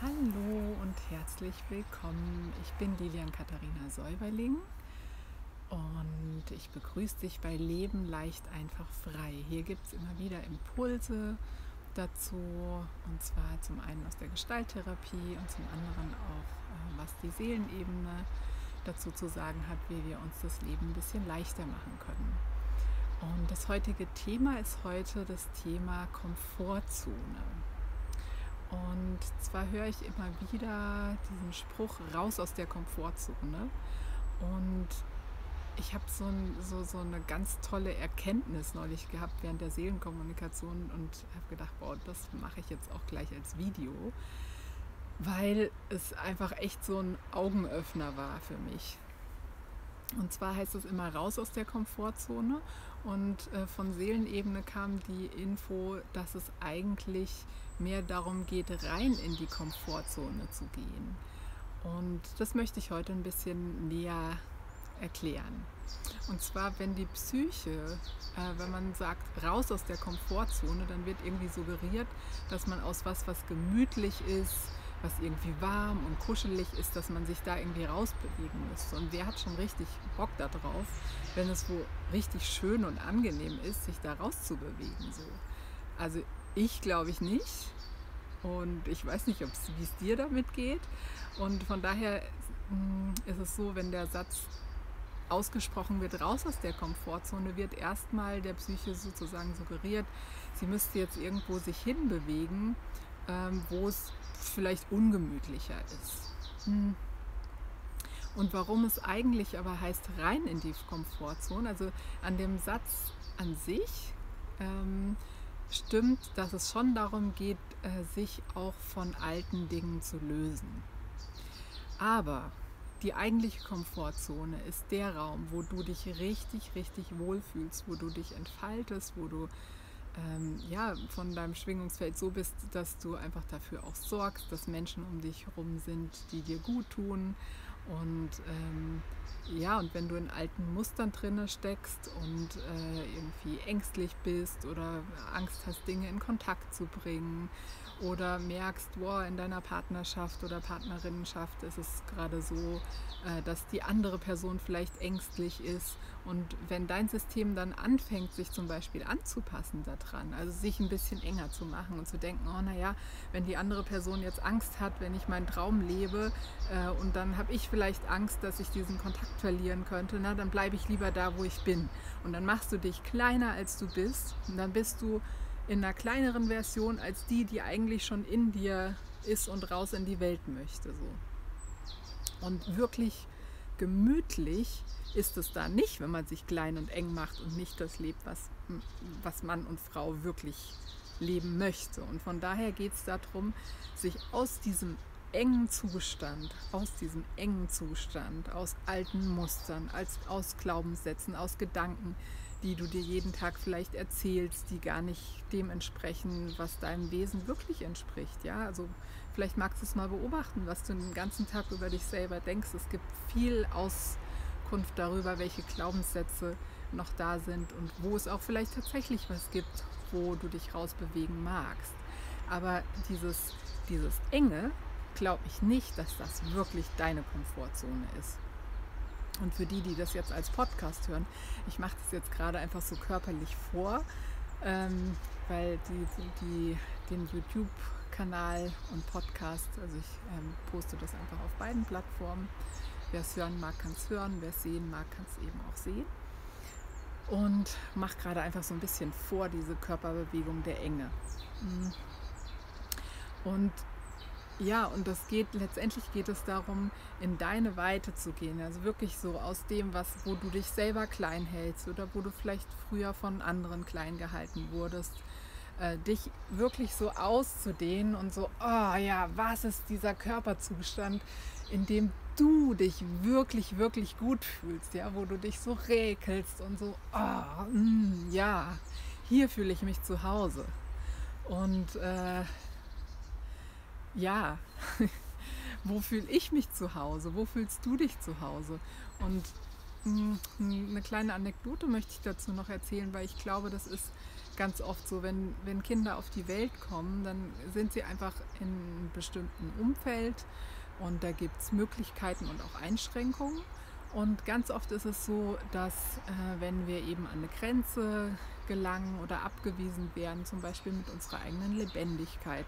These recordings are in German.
Hallo und herzlich willkommen. Ich bin Lilian Katharina Säuberling und ich begrüße dich bei Leben leicht einfach frei. Hier gibt es immer wieder Impulse dazu und zwar zum einen aus der Gestalttherapie und zum anderen auch, äh, was die Seelenebene dazu zu sagen hat, wie wir uns das Leben ein bisschen leichter machen können. Und das heutige Thema ist heute das Thema Komfortzone. Und zwar höre ich immer wieder diesen Spruch raus aus der Komfortzone. Und ich habe so, ein, so, so eine ganz tolle Erkenntnis neulich gehabt während der Seelenkommunikation und habe gedacht, boah, das mache ich jetzt auch gleich als Video, weil es einfach echt so ein Augenöffner war für mich. Und zwar heißt es immer raus aus der Komfortzone und äh, von Seelenebene kam die Info, dass es eigentlich mehr darum geht, rein in die Komfortzone zu gehen. Und das möchte ich heute ein bisschen näher erklären. Und zwar, wenn die Psyche, äh, wenn man sagt, raus aus der Komfortzone, dann wird irgendwie suggeriert, dass man aus was, was gemütlich ist, was irgendwie warm und kuschelig ist, dass man sich da irgendwie rausbewegen muss. Und wer hat schon richtig Bock darauf, wenn es wo richtig schön und angenehm ist, sich da rauszubewegen? So. Also ich glaube ich nicht. Und ich weiß nicht, wie es dir damit geht. Und von daher mm, ist es so, wenn der Satz ausgesprochen wird, raus aus der Komfortzone, wird erstmal der Psyche sozusagen suggeriert, sie müsste jetzt irgendwo sich hinbewegen, ähm, wo es vielleicht ungemütlicher ist. Hm. Und warum es eigentlich aber heißt, rein in die Komfortzone, also an dem Satz an sich ähm, stimmt, dass es schon darum geht, äh, sich auch von alten Dingen zu lösen. Aber die eigentliche Komfortzone ist der Raum, wo du dich richtig, richtig wohlfühlst, wo du dich entfaltest, wo du ähm, ja, von deinem Schwingungsfeld so bist, dass du einfach dafür auch sorgst, dass Menschen um dich herum sind, die dir gut tun. Und ähm, ja, und wenn du in alten Mustern drinne steckst und äh, irgendwie ängstlich bist oder Angst hast, Dinge in Kontakt zu bringen oder merkst, wow, in deiner Partnerschaft oder Partnerinnenschaft ist es gerade so, äh, dass die andere Person vielleicht ängstlich ist. Und wenn dein System dann anfängt, sich zum Beispiel anzupassen daran, also sich ein bisschen enger zu machen und zu denken, oh naja, wenn die andere Person jetzt Angst hat, wenn ich meinen Traum lebe äh, und dann habe ich vielleicht Angst, dass ich diesen Kontakt verlieren könnte, na dann bleibe ich lieber da, wo ich bin. Und dann machst du dich kleiner, als du bist. Und dann bist du in einer kleineren Version als die, die eigentlich schon in dir ist und raus in die Welt möchte. So. Und wirklich gemütlich ist es da nicht, wenn man sich klein und eng macht und nicht das lebt, was, was Mann und Frau wirklich leben möchte. Und von daher geht es darum, sich aus diesem engen Zustand, aus diesem engen Zustand, aus alten Mustern, als, aus Glaubenssätzen, aus Gedanken, die du dir jeden Tag vielleicht erzählst, die gar nicht dem entsprechen, was deinem Wesen wirklich entspricht. Ja, also vielleicht magst du es mal beobachten, was du den ganzen Tag über dich selber denkst. Es gibt viel Auskunft darüber, welche Glaubenssätze noch da sind und wo es auch vielleicht tatsächlich was gibt, wo du dich rausbewegen magst. Aber dieses, dieses Enge, glaube ich nicht, dass das wirklich deine Komfortzone ist. Und für die, die das jetzt als Podcast hören, ich mache das jetzt gerade einfach so körperlich vor, ähm, weil die, die, die den YouTube-Kanal und Podcast, also ich ähm, poste das einfach auf beiden Plattformen. Wer es hören mag, kann es hören, wer es sehen mag, kann es eben auch sehen. Und mache gerade einfach so ein bisschen vor diese Körperbewegung der Enge. Mhm. Und ja, und das geht, letztendlich geht es darum, in deine Weite zu gehen. Also wirklich so aus dem, was, wo du dich selber klein hältst oder wo du vielleicht früher von anderen klein gehalten wurdest, äh, dich wirklich so auszudehnen und so, oh ja, was ist dieser Körperzustand, in dem du dich wirklich, wirklich gut fühlst, ja, wo du dich so räkelst und so, oh, mm, ja, hier fühle ich mich zu Hause. Und äh, ja, wo fühle ich mich zu Hause? Wo fühlst du dich zu Hause? Und mh, eine kleine Anekdote möchte ich dazu noch erzählen, weil ich glaube, das ist ganz oft so, wenn, wenn Kinder auf die Welt kommen, dann sind sie einfach in einem bestimmten Umfeld und da gibt es Möglichkeiten und auch Einschränkungen. Und ganz oft ist es so, dass äh, wenn wir eben an eine Grenze gelangen oder abgewiesen werden, zum Beispiel mit unserer eigenen Lebendigkeit,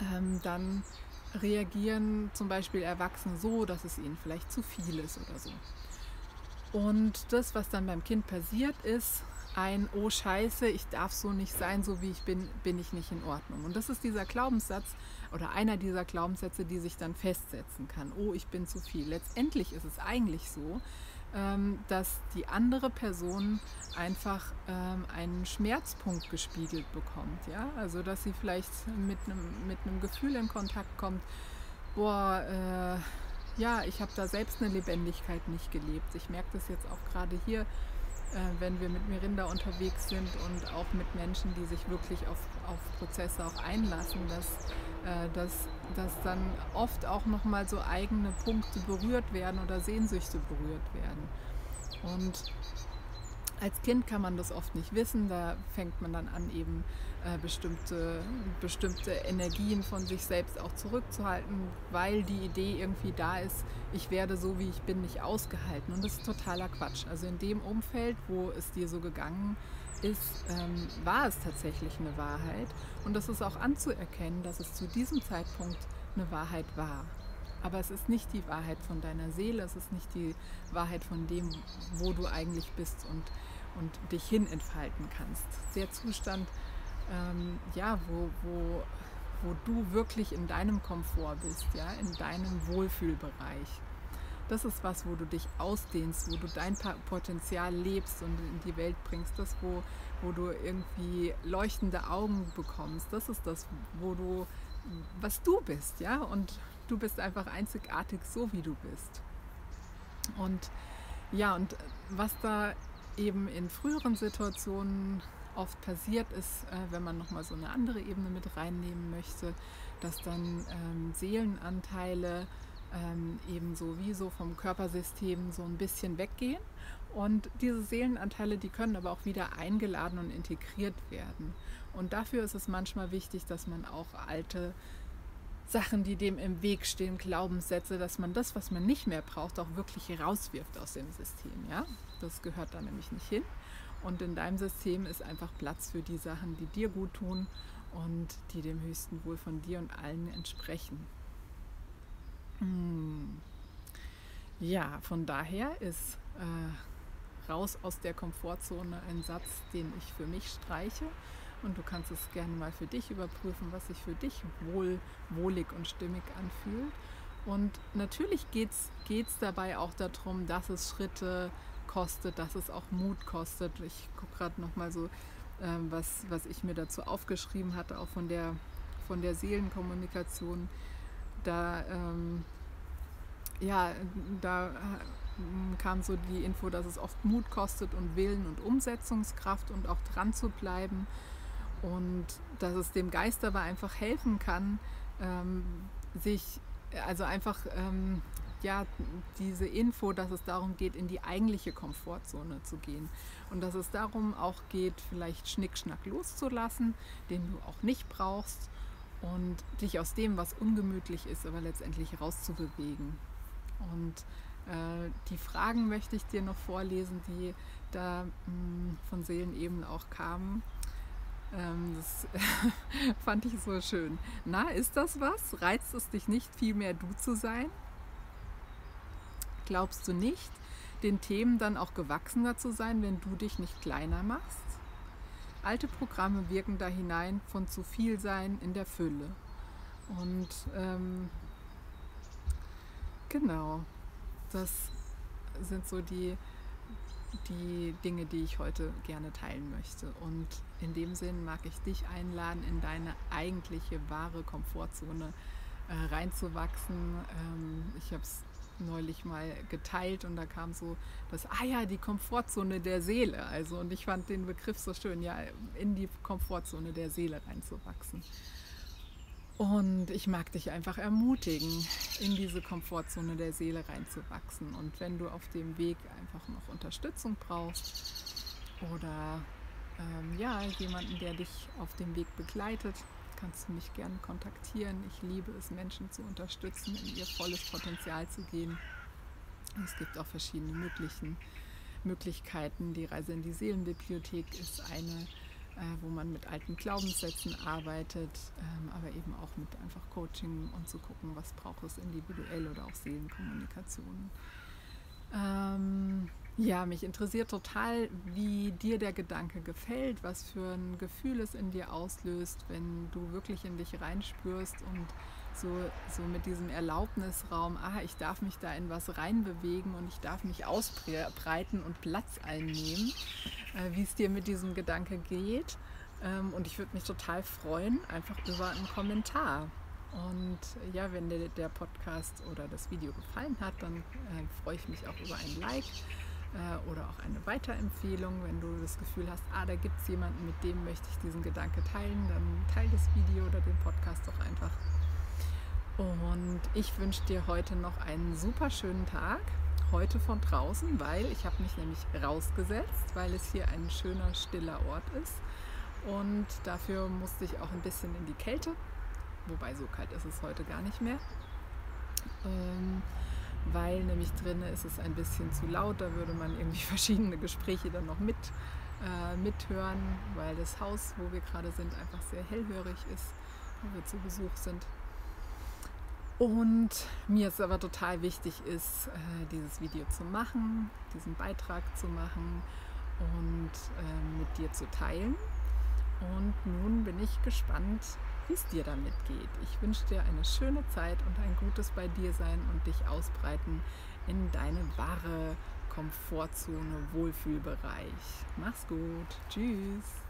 ähm, dann reagieren zum Beispiel Erwachsene so, dass es ihnen vielleicht zu viel ist oder so. Und das, was dann beim Kind passiert, ist ein Oh Scheiße, ich darf so nicht sein, so wie ich bin, bin ich nicht in Ordnung. Und das ist dieser Glaubenssatz oder einer dieser Glaubenssätze, die sich dann festsetzen kann. Oh, ich bin zu viel. Letztendlich ist es eigentlich so, dass die andere Person einfach ähm, einen Schmerzpunkt gespiegelt bekommt. Ja? Also dass sie vielleicht mit einem, mit einem Gefühl in Kontakt kommt, boah, äh, ja, ich habe da selbst eine Lebendigkeit nicht gelebt. Ich merke das jetzt auch gerade hier, äh, wenn wir mit Mirinda unterwegs sind und auch mit Menschen, die sich wirklich auf, auf Prozesse auch einlassen, dass, dass, dass dann oft auch nochmal so eigene Punkte berührt werden oder Sehnsüchte berührt werden. Und als Kind kann man das oft nicht wissen, da fängt man dann an, eben äh, bestimmte, bestimmte Energien von sich selbst auch zurückzuhalten, weil die Idee irgendwie da ist, ich werde so wie ich bin nicht ausgehalten. Und das ist totaler Quatsch. Also in dem Umfeld, wo es dir so gegangen ist, ähm, war es tatsächlich eine Wahrheit. Und das ist auch anzuerkennen, dass es zu diesem Zeitpunkt eine Wahrheit war. Aber es ist nicht die Wahrheit von deiner Seele, es ist nicht die Wahrheit von dem, wo du eigentlich bist und, und dich hin entfalten kannst. Der Zustand, ähm, ja, wo, wo, wo du wirklich in deinem Komfort bist, ja, in deinem Wohlfühlbereich. Das ist was, wo du dich ausdehnst, wo du dein Potenzial lebst und in die Welt bringst. Das, wo, wo du irgendwie leuchtende Augen bekommst. Das ist das, wo du, was du bist, ja. Und du bist einfach einzigartig, so wie du bist. Und ja, und was da eben in früheren Situationen oft passiert ist, äh, wenn man nochmal so eine andere Ebene mit reinnehmen möchte, dass dann ähm, Seelenanteile ähm, eben sowieso vom Körpersystem so ein bisschen weggehen. Und diese Seelenanteile, die können aber auch wieder eingeladen und integriert werden. Und dafür ist es manchmal wichtig, dass man auch alte Sachen, die dem im Weg stehen, Glaubenssätze, dass man das, was man nicht mehr braucht, auch wirklich rauswirft aus dem System. Ja? Das gehört da nämlich nicht hin. Und in deinem System ist einfach Platz für die Sachen, die dir gut tun und die dem höchsten Wohl von dir und allen entsprechen. Hm. Ja, von daher ist äh, raus aus der Komfortzone ein Satz, den ich für mich streiche. Und du kannst es gerne mal für dich überprüfen, was sich für dich wohl, wohlig und stimmig anfühlt. Und natürlich geht es dabei auch darum, dass es Schritte kostet, dass es auch Mut kostet. Ich gucke gerade nochmal so, ähm, was, was ich mir dazu aufgeschrieben hatte, auch von der, von der Seelenkommunikation. Da, ähm, ja, da äh, kam so die Info, dass es oft Mut kostet und Willen und Umsetzungskraft und auch dran zu bleiben. Und dass es dem Geist aber einfach helfen kann, ähm, sich also einfach ähm, ja, diese Info, dass es darum geht, in die eigentliche Komfortzone zu gehen. Und dass es darum auch geht, vielleicht Schnickschnack loszulassen, den du auch nicht brauchst und dich aus dem, was ungemütlich ist, aber letztendlich rauszubewegen. Und äh, die Fragen möchte ich dir noch vorlesen, die da mh, hm, von Seelenebenen auch kamen. Ähm, das fand ich so schön. Na, ist das was? Reizt es dich nicht, viel mehr du zu sein? Glaubst du nicht, den Themen dann auch gewachsener zu sein, wenn du dich nicht kleiner machst? Alte Programme wirken da hinein von zu viel sein in der Fülle. Und ähm, genau, das sind so die, die Dinge, die ich heute gerne teilen möchte. Und in dem Sinn mag ich dich einladen, in deine eigentliche wahre Komfortzone äh, reinzuwachsen. Ähm, ich habe es neulich mal geteilt und da kam so das, ah ja, die Komfortzone der Seele. Also und ich fand den Begriff so schön, ja, in die Komfortzone der Seele reinzuwachsen. Und ich mag dich einfach ermutigen, in diese Komfortzone der Seele reinzuwachsen. Und wenn du auf dem Weg einfach noch Unterstützung brauchst oder ähm, ja, jemanden, der dich auf dem Weg begleitet, kannst du mich gerne kontaktieren. Ich liebe es, Menschen zu unterstützen, in ihr volles Potenzial zu gehen. Es gibt auch verschiedene möglichen Möglichkeiten. Die Reise in die Seelenbibliothek ist eine, äh, wo man mit alten Glaubenssätzen arbeitet, ähm, aber eben auch mit einfach Coaching und zu gucken, was braucht es individuell oder auch Seelenkommunikation. Ähm, ja, mich interessiert total, wie dir der Gedanke gefällt, was für ein Gefühl es in dir auslöst, wenn du wirklich in dich reinspürst und so, so mit diesem Erlaubnisraum, ah, ich darf mich da in was reinbewegen und ich darf mich ausbreiten und Platz einnehmen, äh, wie es dir mit diesem Gedanke geht. Ähm, und ich würde mich total freuen, einfach über einen Kommentar. Und ja, wenn dir der Podcast oder das Video gefallen hat, dann äh, freue ich mich auch über ein Like äh, oder auch eine Weiterempfehlung. Wenn du das Gefühl hast, ah, da gibt es jemanden, mit dem möchte ich diesen Gedanke teilen, dann teile das Video oder den Podcast doch einfach. Und ich wünsche dir heute noch einen super schönen Tag. Heute von draußen, weil ich habe mich nämlich rausgesetzt, weil es hier ein schöner, stiller Ort ist. Und dafür musste ich auch ein bisschen in die Kälte. Wobei so kalt ist es heute gar nicht mehr. Ähm, weil nämlich drinnen ist es ein bisschen zu laut. Da würde man irgendwie verschiedene Gespräche dann noch mit, äh, mithören, weil das Haus, wo wir gerade sind, einfach sehr hellhörig ist, wo wir zu Besuch sind. Und mir ist aber total wichtig ist, äh, dieses Video zu machen, diesen Beitrag zu machen und äh, mit dir zu teilen. Und nun bin ich gespannt, wie es dir damit geht. Ich wünsche dir eine schöne Zeit und ein gutes bei dir sein und dich ausbreiten in deine wahre Komfortzone, Wohlfühlbereich. Mach's gut. Tschüss.